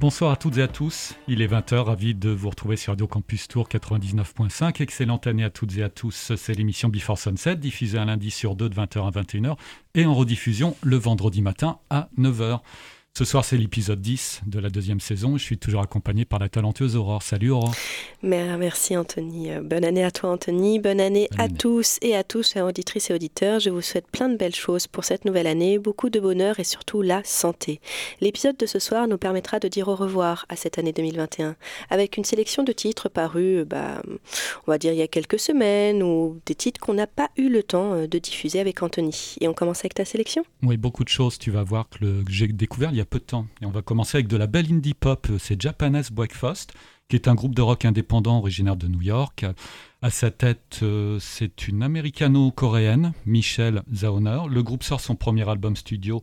Bonsoir à toutes et à tous. Il est 20h, ravi de vous retrouver sur Radio Campus Tour 99.5. Excellente année à toutes et à tous. C'est l'émission Before Sunset, diffusée un lundi sur deux de 20h à 21h et en rediffusion le vendredi matin à 9h. Ce soir, c'est l'épisode 10 de la deuxième saison. Je suis toujours accompagné par la talentueuse Aurore. Salut Aurore. Merci Anthony. Euh, bonne année à toi Anthony. Bonne année à tous et à tous, chers auditrices et auditeurs. Je vous souhaite plein de belles choses pour cette nouvelle année, beaucoup de bonheur et surtout la santé. L'épisode de ce soir nous permettra de dire au revoir à cette année 2021 avec une sélection de titres parus, bah, on va dire il y a quelques semaines ou des titres qu'on n'a pas eu le temps euh, de diffuser avec Anthony. Et on commence avec ta sélection? Oui, beaucoup de choses. Tu vas voir que, que j'ai découvert il y a peu de temps. Et on va commencer avec de la belle indie pop, c'est Japanese Breakfast, qui est un groupe de rock indépendant originaire de New York. À sa tête, euh, c'est une américano-coréenne, Michelle Zauner. Le groupe sort son premier album studio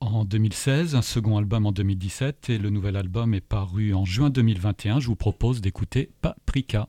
en 2016, un second album en 2017 et le nouvel album est paru en juin 2021. Je vous propose d'écouter Paprika.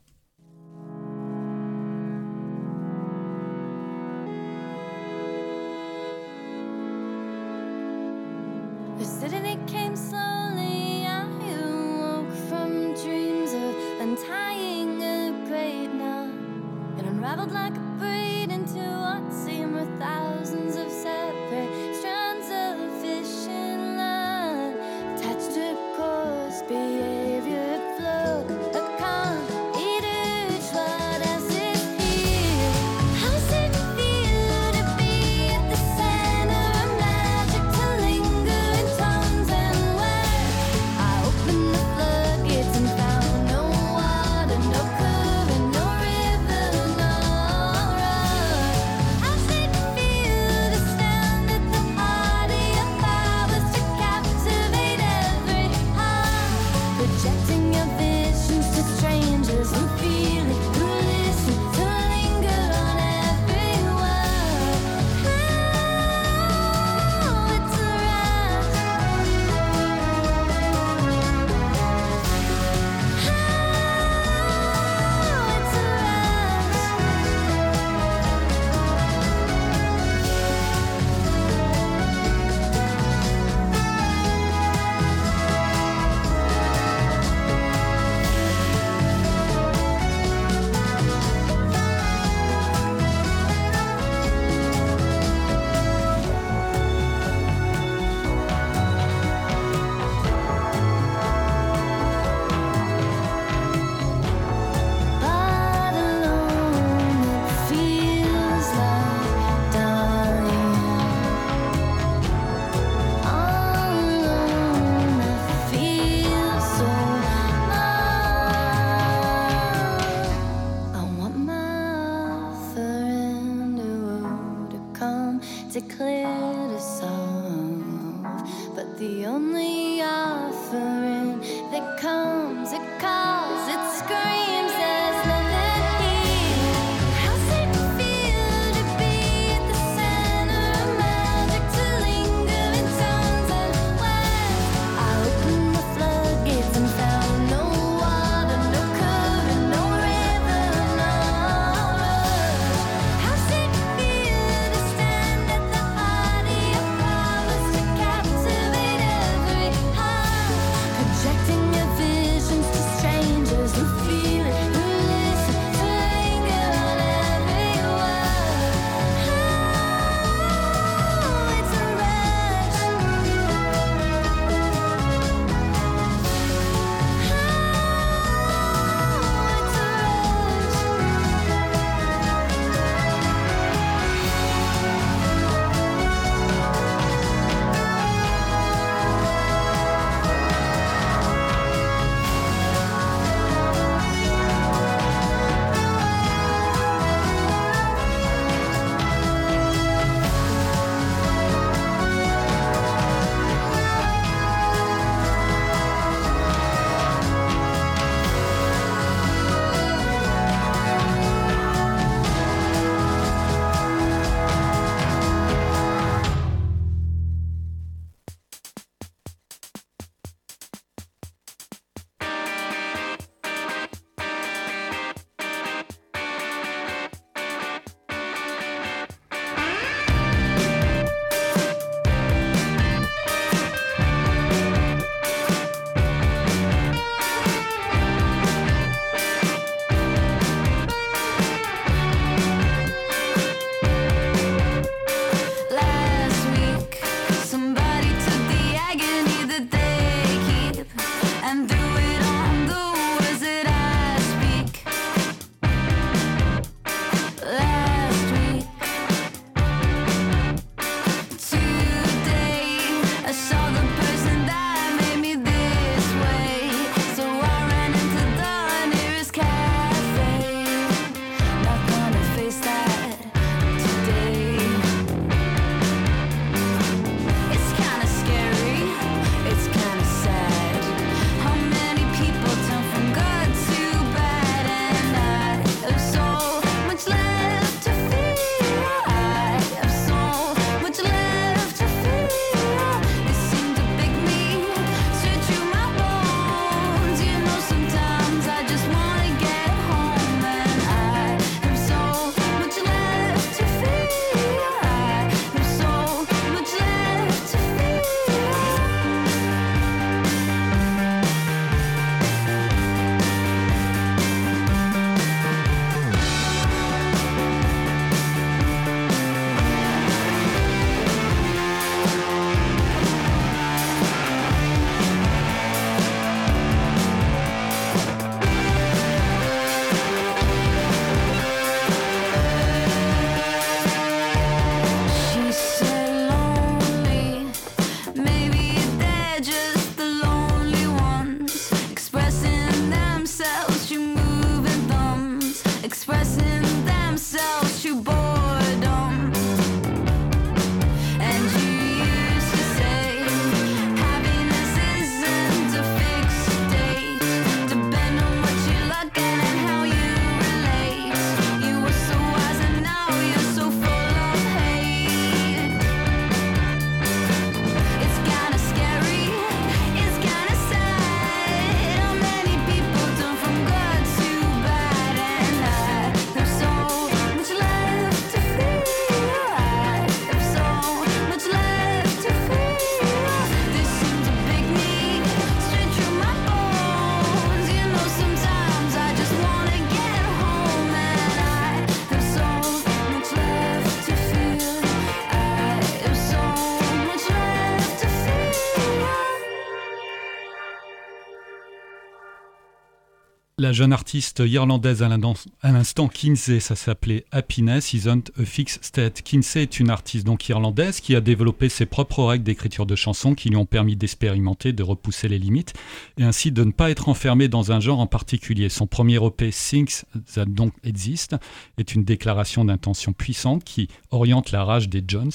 La jeune artiste irlandaise à l'instant, Kinsey, ça s'appelait Happiness Isn't a Fixed State. Kinsey est une artiste donc irlandaise qui a développé ses propres règles d'écriture de chansons qui lui ont permis d'expérimenter, de repousser les limites et ainsi de ne pas être enfermée dans un genre en particulier. Son premier EP Things That Don't Exist est une déclaration d'intention puissante qui oriente la rage des Jones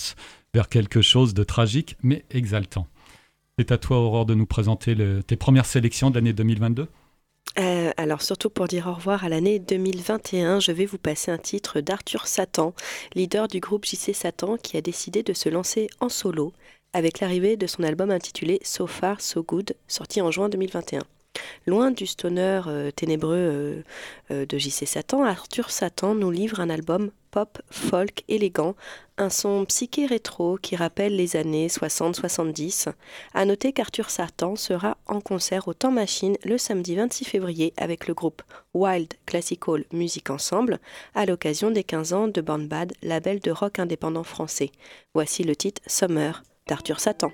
vers quelque chose de tragique mais exaltant. C'est à toi, Aurore, de nous présenter tes premières sélections de l'année 2022 euh, alors surtout pour dire au revoir à l'année 2021, je vais vous passer un titre d'Arthur Satan, leader du groupe JC Satan qui a décidé de se lancer en solo avec l'arrivée de son album intitulé So Far So Good, sorti en juin 2021. Loin du stoner euh, ténébreux euh, euh, de JC Satan, Arthur Satan nous livre un album pop, folk, élégant, un son psyché rétro qui rappelle les années 60-70. À noter qu'Arthur Satan sera en concert au Temps Machine le samedi 26 février avec le groupe Wild Classical Music Ensemble à l'occasion des 15 ans de Born Bad, label de rock indépendant français. Voici le titre Summer d'Arthur Satan.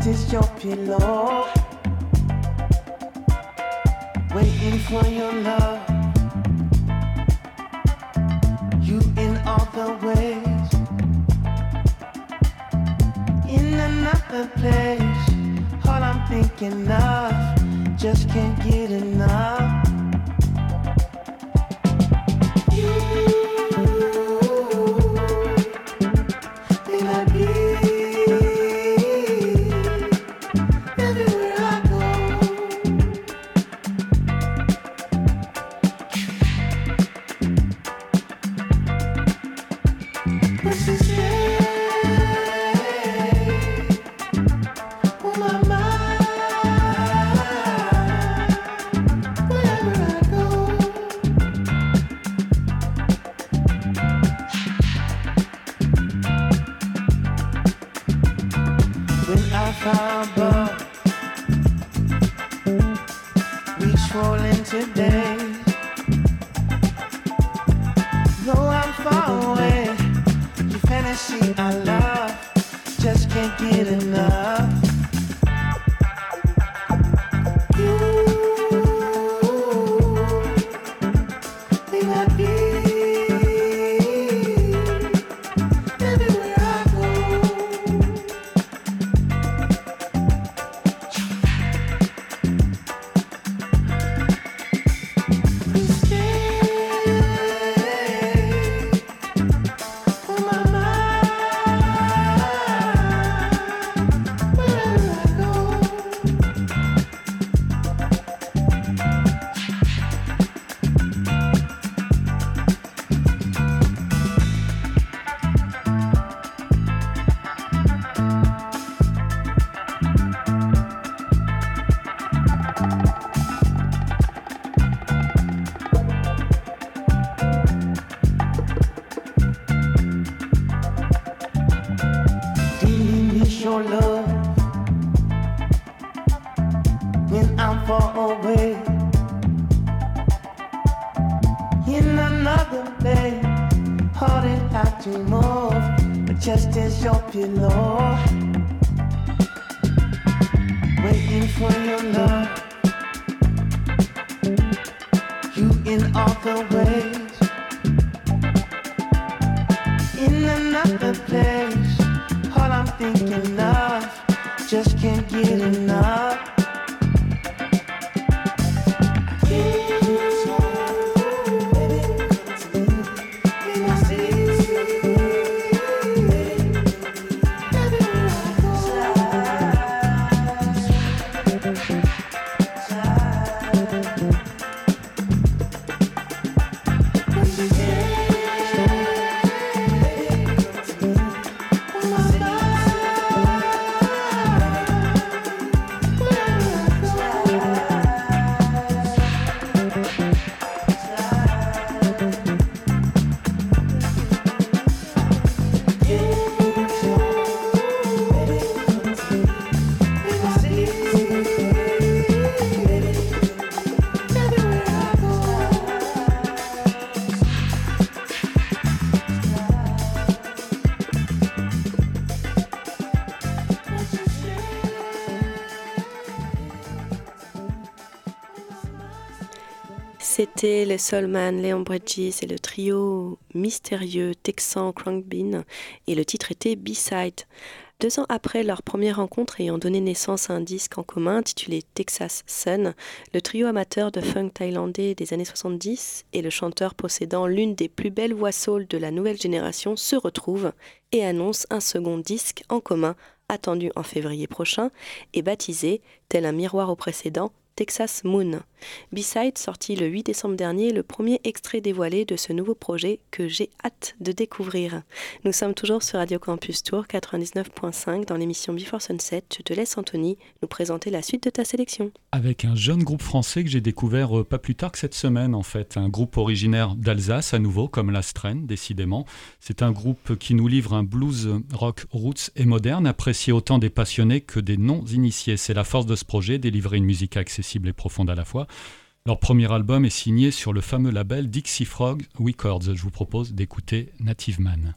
it is your pillow. You in all the ways les Soulman, Leon Bridges et le trio mystérieux texan Crankbean et le titre était B-Side. Deux ans après leur première rencontre ayant donné naissance à un disque en commun intitulé Texas Sun, le trio amateur de funk thaïlandais des années 70 et le chanteur possédant l'une des plus belles voix soul de la nouvelle génération se retrouvent et annoncent un second disque en commun attendu en février prochain et baptisé, tel un miroir au précédent, Texas Moon. B-Side, sorti le 8 décembre dernier, le premier extrait dévoilé de ce nouveau projet que j'ai hâte de découvrir. Nous sommes toujours sur Radio Campus Tour 99.5 dans l'émission Before Sunset. Je te laisse, Anthony, nous présenter la suite de ta sélection. Avec un jeune groupe français que j'ai découvert euh, pas plus tard que cette semaine, en fait. Un groupe originaire d'Alsace, à nouveau, comme la Strain, décidément. C'est un groupe qui nous livre un blues rock roots et moderne, apprécié autant des passionnés que des non-initiés. C'est la force de ce projet, délivrer une musique accessible et profonde à la fois. Leur premier album est signé sur le fameux label Dixie Frog Records. Je vous propose d'écouter Native Man.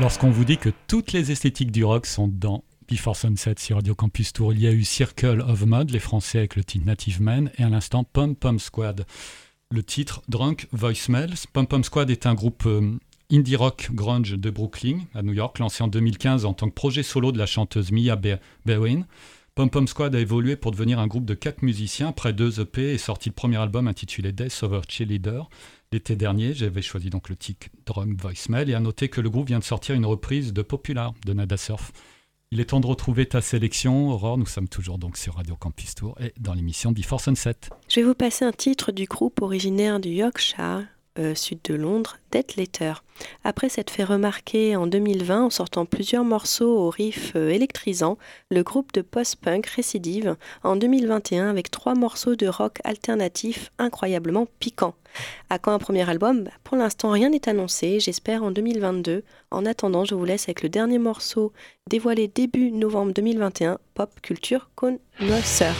Lorsqu'on vous dit que toutes les esthétiques du rock sont dans Before Sunset sur Radio Campus Tour, il y a eu Circle of Mud, les Français avec le titre Native Man, et à l'instant Pom Pom Squad. Le titre Drunk Voicemails. Pom Pom Squad est un groupe euh, indie rock grunge de Brooklyn, à New York, lancé en 2015 en tant que projet solo de la chanteuse Mia Bewin. Pom Pom Squad a évolué pour devenir un groupe de quatre musiciens. Après deux EP est sorti le premier album intitulé Death Over Cheerleader. L'été dernier, j'avais choisi donc le titre Drum Voicemail et à noter que le groupe vient de sortir une reprise de Popular de Nada Surf. Il est temps de retrouver ta sélection, Aurore. Nous sommes toujours donc sur Radio Campus Tour et dans l'émission Before Sunset. Je vais vous passer un titre du groupe originaire du Yorkshire, euh, sud de Londres, Death Letter. Après s'être fait remarquer en 2020 en sortant plusieurs morceaux au riff euh, électrisant, le groupe de post-punk récidive en 2021 avec trois morceaux de rock alternatif incroyablement piquants. À quand un premier album? Bah, Pour l'instant, rien n'est annoncé, j'espère en 2022. En attendant, je vous laisse avec le dernier morceau dévoilé début novembre 2021, Pop Culture Connoisseur.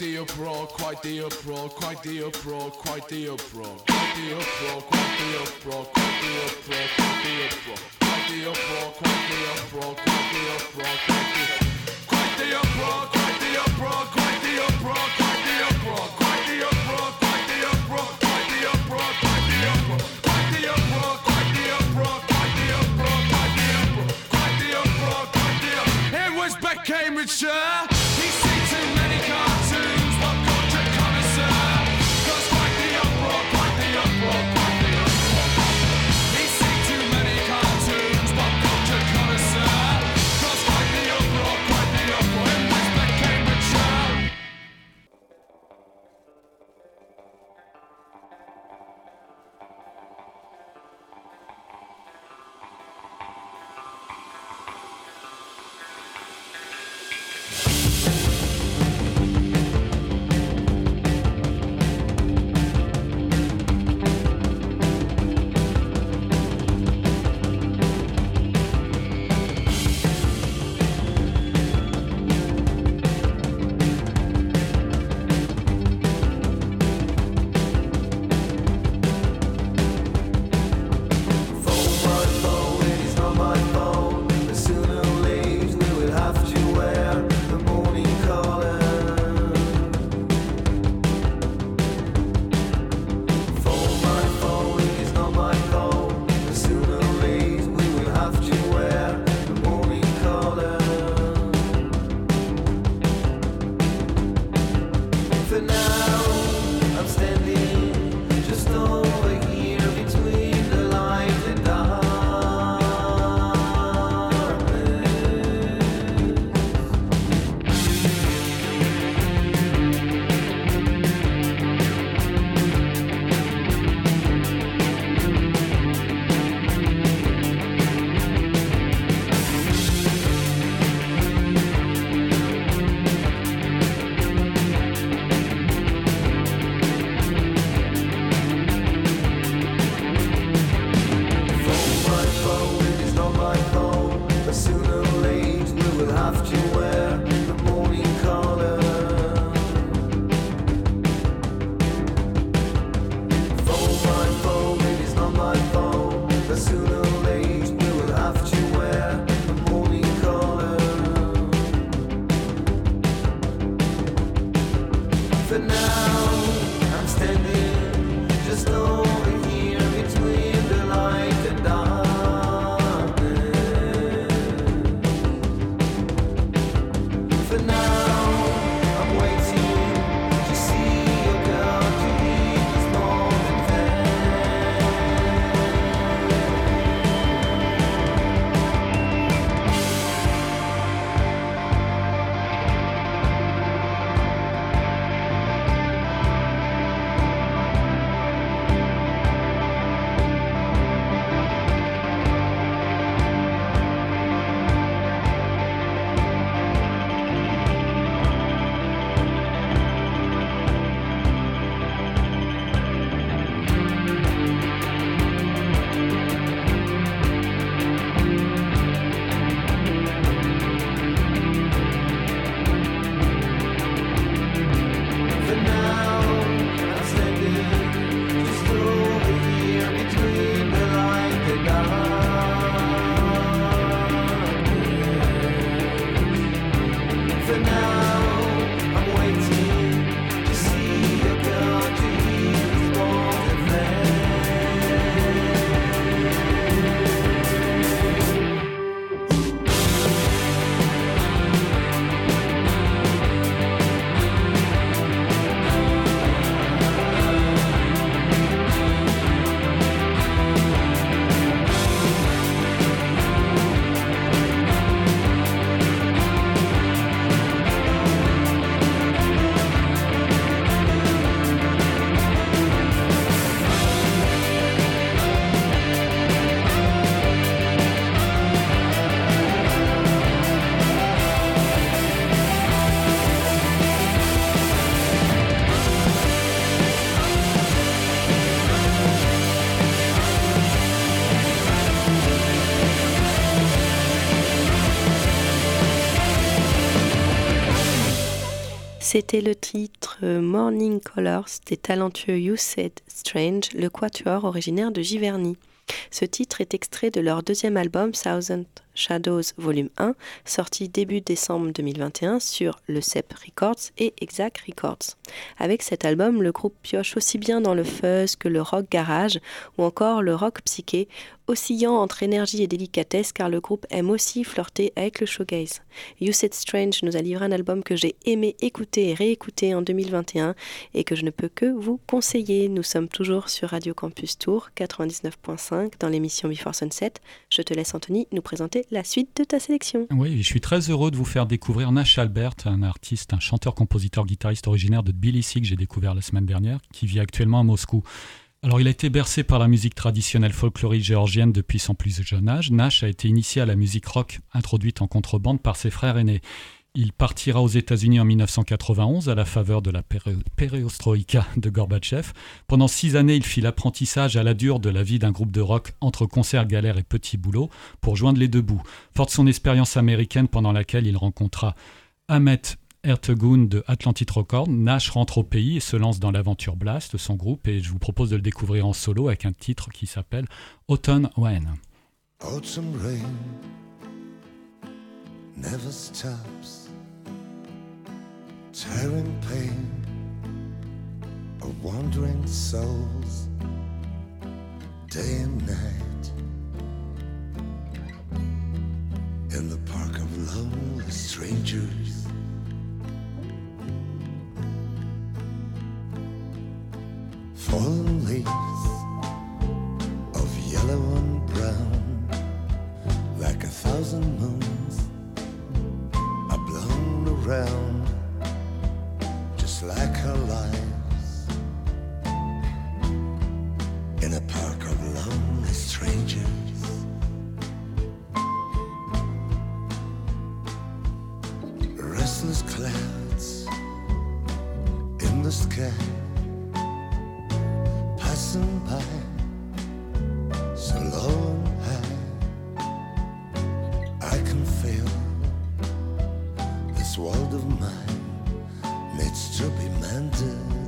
The uproar, quite the uproar, quite the uproar, quite the uproar, quite the uproar, quite the uproar, C'était le titre euh, Morning Colors des talentueux You Said Strange, le quatuor originaire de Giverny. Ce titre est extrait de leur deuxième album Thousand Shadows Volume 1, sorti début décembre 2021 sur le CEP Records et Exact Records. Avec cet album, le groupe pioche aussi bien dans le fuzz que le rock garage ou encore le rock psyché, oscillant entre énergie et délicatesse car le groupe aime aussi flirter avec le showgaze. You Said Strange nous a livré un album que j'ai aimé écouter et réécouter en 2021 et que je ne peux que vous conseiller. Nous sommes toujours sur Radio Campus Tour 99.5 dans l'émission Before Sunset. Je te laisse Anthony nous présenter la suite de ta sélection. Oui, je suis très heureux de vous faire découvrir Nash Albert, un artiste, un chanteur, compositeur, guitariste originaire de Tbilissi que j'ai découvert la semaine dernière, qui vit actuellement à Moscou. Alors, il a été bercé par la musique traditionnelle folklorique géorgienne depuis son plus jeune âge. Nash a été initié à la musique rock introduite en contrebande par ses frères aînés. Il partira aux États-Unis en 1991 à la faveur de la péréostroïka de Gorbatchev. Pendant six années, il fit l'apprentissage à la dure de la vie d'un groupe de rock entre concerts, galères et petits boulots pour joindre les deux bouts. Fort de son expérience américaine pendant laquelle il rencontra Ahmet Ertegun de Atlantic Records, Nash rentre au pays et se lance dans l'aventure Blast, son groupe, et je vous propose de le découvrir en solo avec un titre qui s'appelle Autumn When. Autumn rain never stops. Tearing pain of wandering souls, day and night, in the park of lonely strangers. Fallen leaves of yellow and brown, like a thousand moons, are blown around like a lies in a park demanded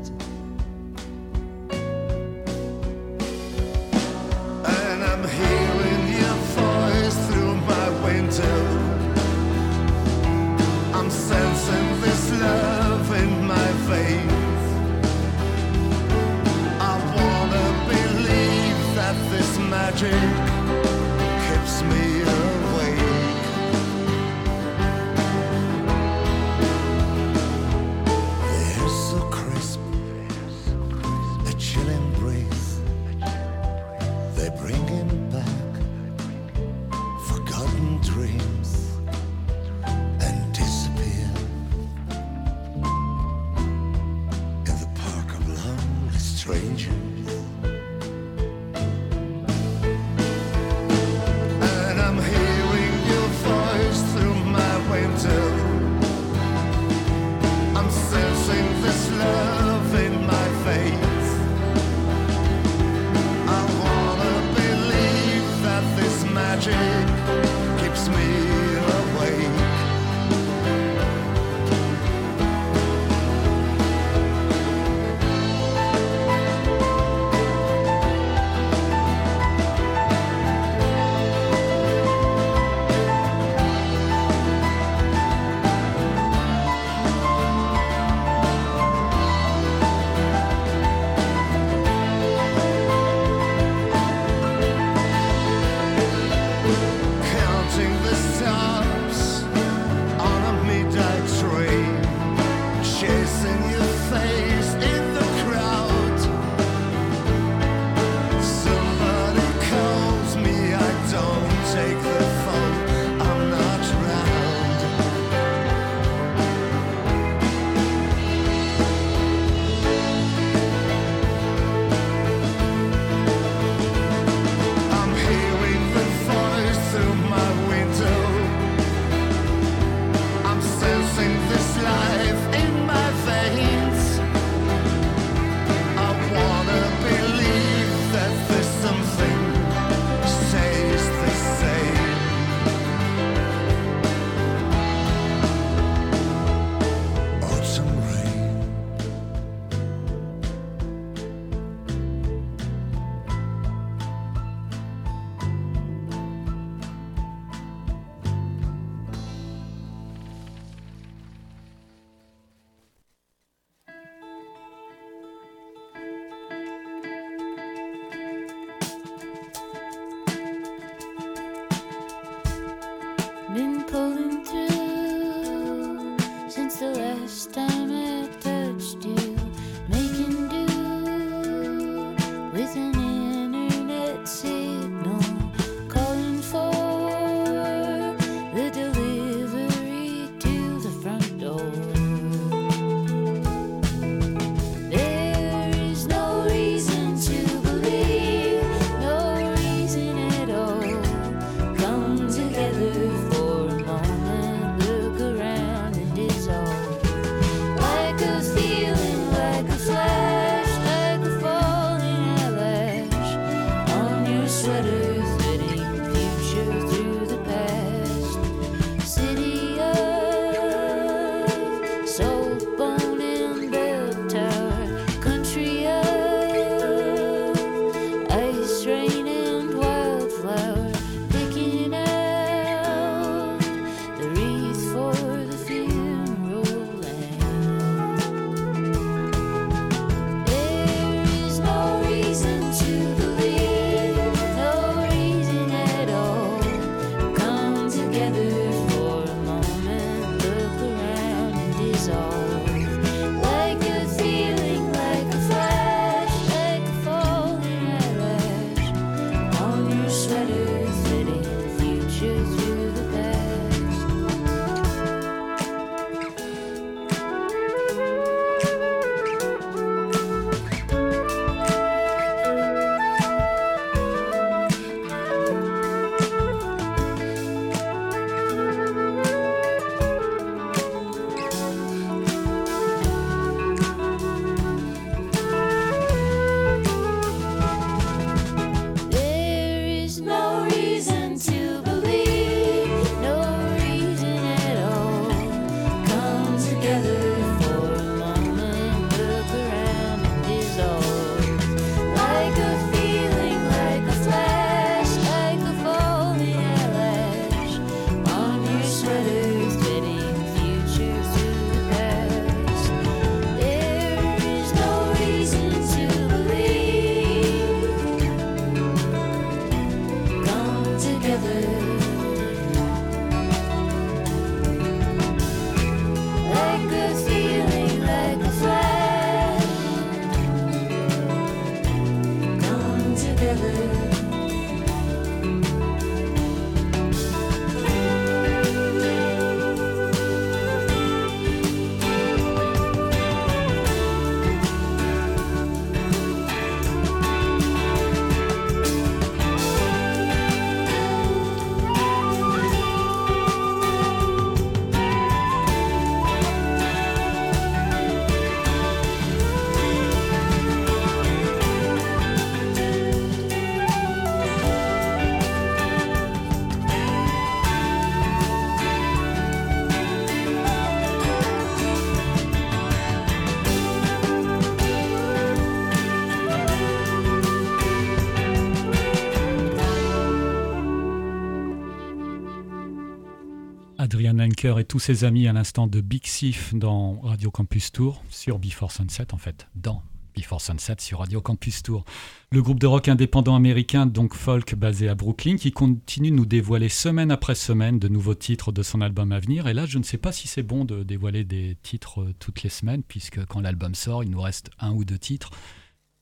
Et tous ses amis à l'instant de Big Sif dans Radio Campus Tour, sur Before Sunset en fait, dans Before Sunset sur Radio Campus Tour. Le groupe de rock indépendant américain, donc folk basé à Brooklyn, qui continue de nous dévoiler semaine après semaine de nouveaux titres de son album à venir. Et là, je ne sais pas si c'est bon de dévoiler des titres euh, toutes les semaines, puisque quand l'album sort, il nous reste un ou deux titres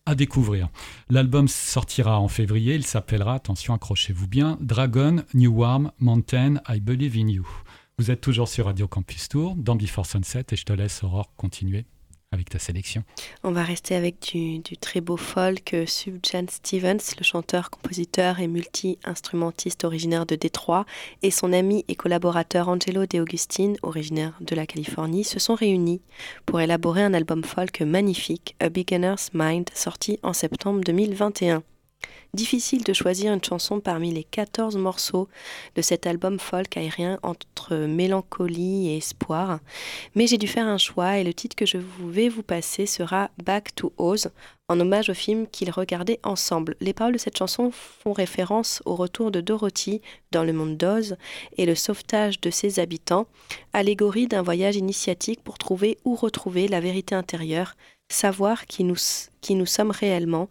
à découvrir. L'album sortira en février, il s'appellera, attention accrochez-vous bien, Dragon, New Warm, Mountain, I Believe in You. Vous êtes toujours sur Radio Campus Tour, dans Before Sunset, et je te laisse Aurore continuer avec ta sélection. On va rester avec du, très beau folk. Euh, Subjan Stevens, le chanteur, compositeur et multi-instrumentiste originaire de Détroit, et son ami et collaborateur Angelo De Augustine, originaire de la Californie, se sont réunis pour élaborer un album folk magnifique, A Beginner's Mind, sorti en septembre 2021. Difficile de choisir une chanson parmi les 14 morceaux de cet album folk aérien entre mélancolie et espoir, mais j'ai dû faire un choix et le titre que je vais vous passer sera Back to Oz, en hommage au film qu'ils regardaient ensemble. Les paroles de cette chanson font référence au retour de Dorothy dans le monde d'Oz et le sauvetage de ses habitants, allégorie d'un voyage initiatique pour trouver ou retrouver la vérité intérieure, savoir qui nous, qui nous sommes réellement,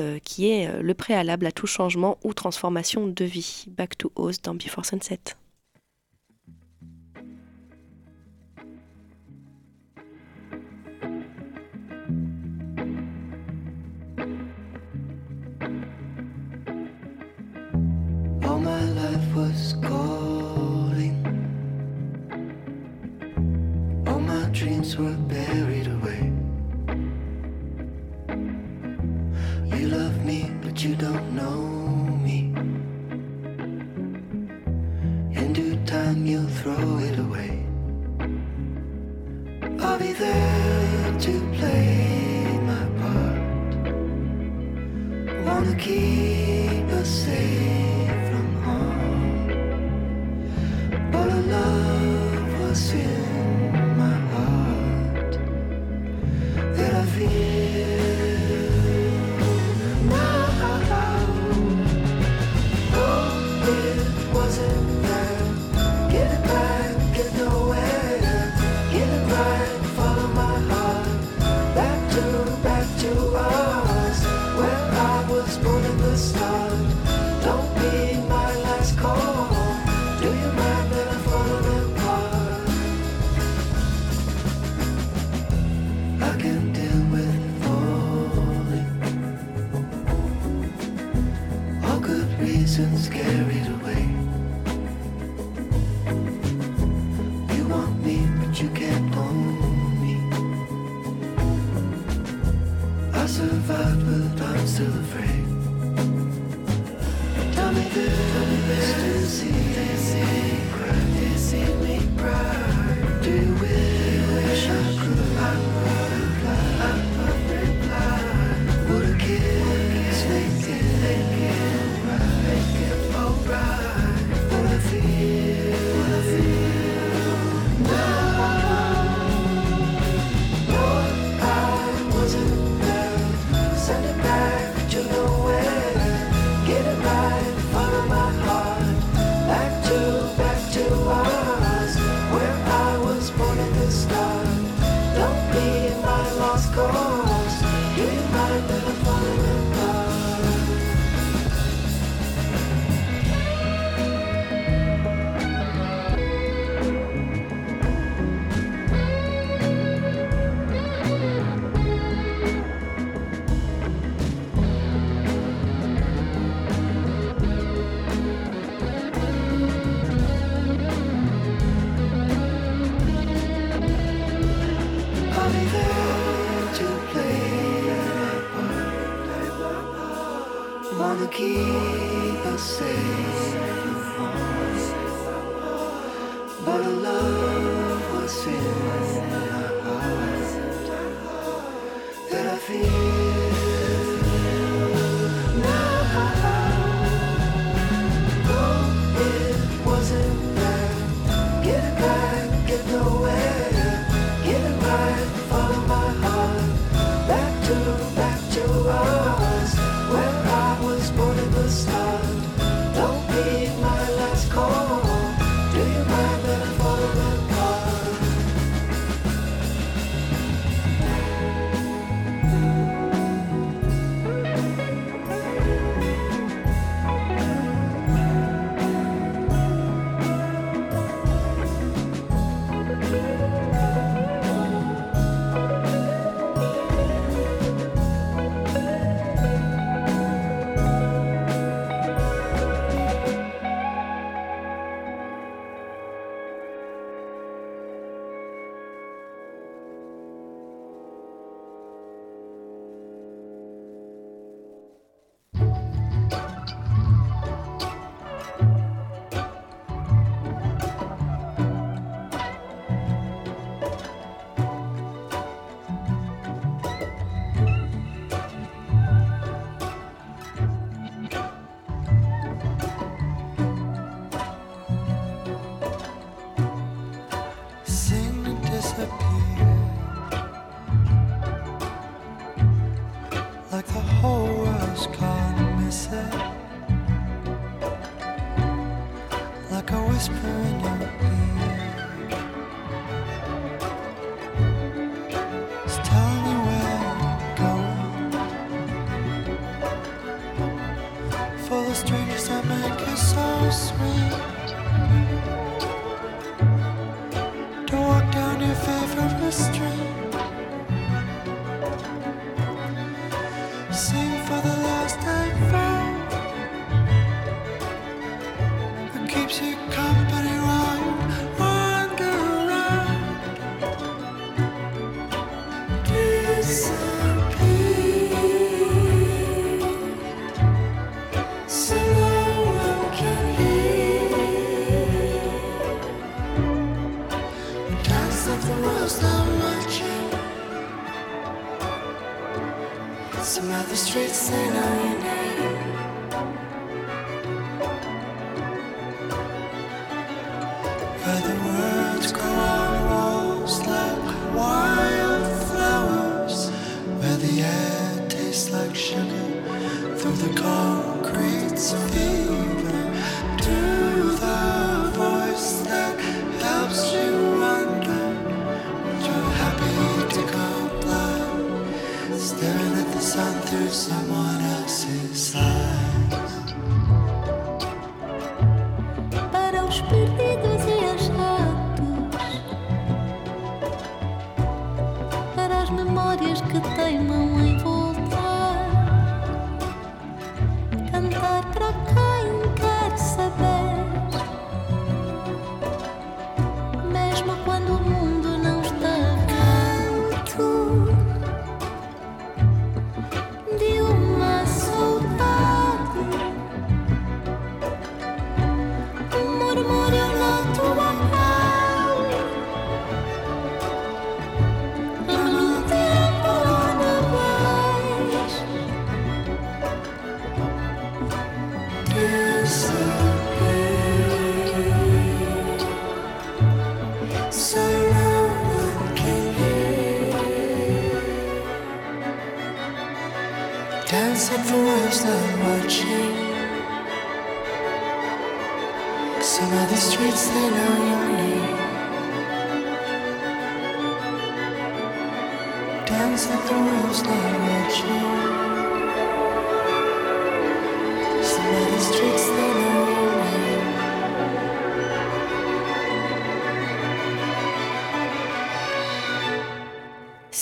euh, qui est euh, le préalable à tout changement ou transformation de vie. Back to Oz dans Before Sunset. All my life was calling. All my dreams were buried away. You love me, but you don't know me. In due time, you'll throw it away. I'll be there to play my part. Wanna keep us safe from harm. But our love was in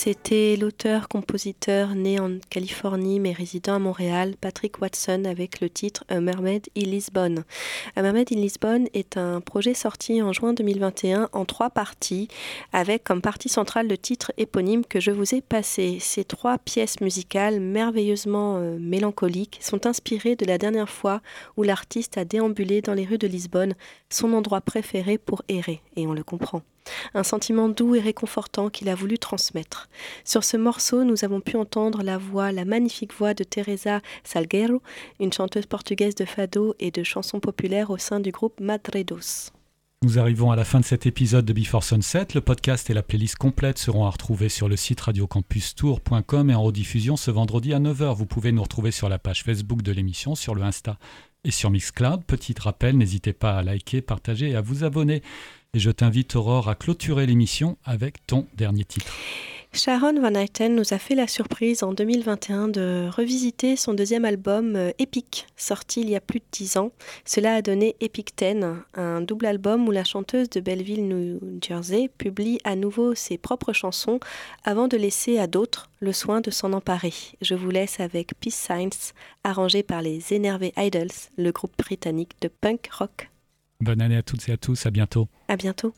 C'était l'auteur-compositeur né en Californie mais résident à Montréal, Patrick Watson, avec le titre A Mermaid in Lisbonne. A Mermaid in Lisbonne est un projet sorti en juin 2021 en trois parties, avec comme partie centrale le titre éponyme que je vous ai passé. Ces trois pièces musicales merveilleusement euh, mélancoliques sont inspirées de la dernière fois où l'artiste a déambulé dans les rues de Lisbonne, son endroit préféré pour errer, et on le comprend un sentiment doux et réconfortant qu'il a voulu transmettre. Sur ce morceau, nous avons pu entendre la voix, la magnifique voix de Teresa Salguero, une chanteuse portugaise de fado et de chansons populaires au sein du groupe Madredos. Nous arrivons à la fin de cet épisode de Before Sunset. Le podcast et la playlist complète seront à retrouver sur le site radiocampustour.com et en rediffusion ce vendredi à 9h. Vous pouvez nous retrouver sur la page Facebook de l'émission, sur le Insta et sur Mixcloud. Petit rappel, n'hésitez pas à liker, partager et à vous abonner. Et je t'invite, Aurore, à clôturer l'émission avec ton dernier titre. Sharon Van Etten nous a fait la surprise en 2021 de revisiter son deuxième album euh, Epic, sorti il y a plus de 10 ans. Cela a donné Epic Ten, un double album où la chanteuse de Belleville, New Jersey, publie à nouveau ses propres chansons avant de laisser à d'autres le soin de s'en emparer. Je vous laisse avec Peace Signs, arrangé par les Énervés Idols, le groupe britannique de punk rock. Bonne année à toutes et à tous, à bientôt. À bientôt.